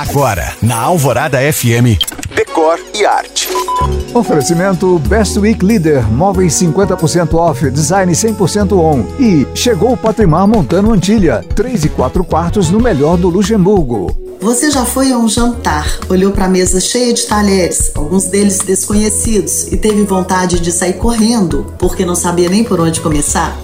Agora, na Alvorada FM, Decor e Arte. Oferecimento Best Week Leader, móveis 50% off, design 100% on. E chegou o Patrimar Montano Antilha, 3 e 4 quartos no melhor do Luxemburgo. Você já foi a um jantar, olhou para a mesa cheia de talheres, alguns deles desconhecidos, e teve vontade de sair correndo porque não sabia nem por onde começar?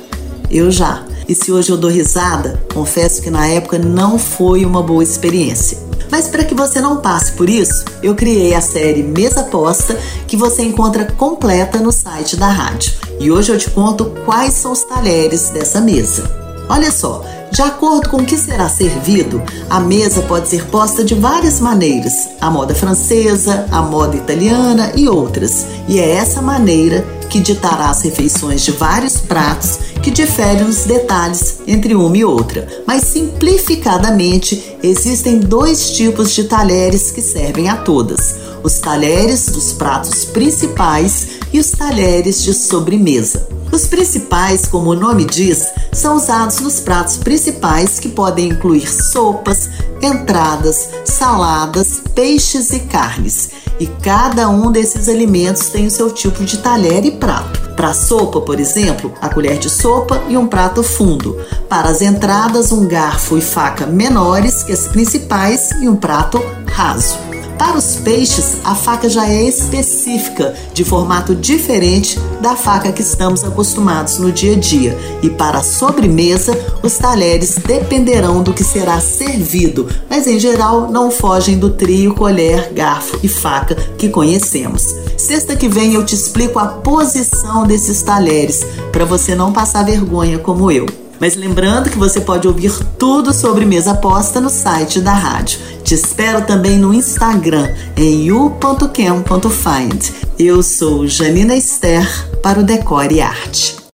Eu já. E se hoje eu dou risada, confesso que na época não foi uma boa experiência. Mas para que você não passe por isso, eu criei a série Mesa Posta, que você encontra completa no site da rádio. E hoje eu te conto quais são os talheres dessa mesa. Olha só, de acordo com o que será servido, a mesa pode ser posta de várias maneiras: a moda francesa, a moda italiana e outras. E é essa maneira que ditará as refeições de vários pratos que diferem nos detalhes entre uma e outra. Mas simplificadamente, existem dois tipos de talheres que servem a todas: os talheres dos pratos principais e os talheres de sobremesa. Os principais, como o nome diz, são usados nos pratos principais que podem incluir sopas, entradas, saladas, peixes e carnes. E cada um desses alimentos tem o seu tipo de talher e prato. Para sopa, por exemplo, a colher de sopa e um prato fundo. Para as entradas, um garfo e faca menores que as principais e um prato raso. Para os peixes, a faca já é específica, de formato diferente da faca que estamos acostumados no dia a dia. E para a sobremesa, os talheres dependerão do que será servido, mas em geral não fogem do trio colher, garfo e faca que conhecemos. Sexta que vem eu te explico a posição desses talheres, para você não passar vergonha como eu. Mas lembrando que você pode ouvir tudo sobre mesa posta no site da rádio. Te espero também no Instagram em u.cam.find. Eu sou Janina Esther para o Decore e Arte.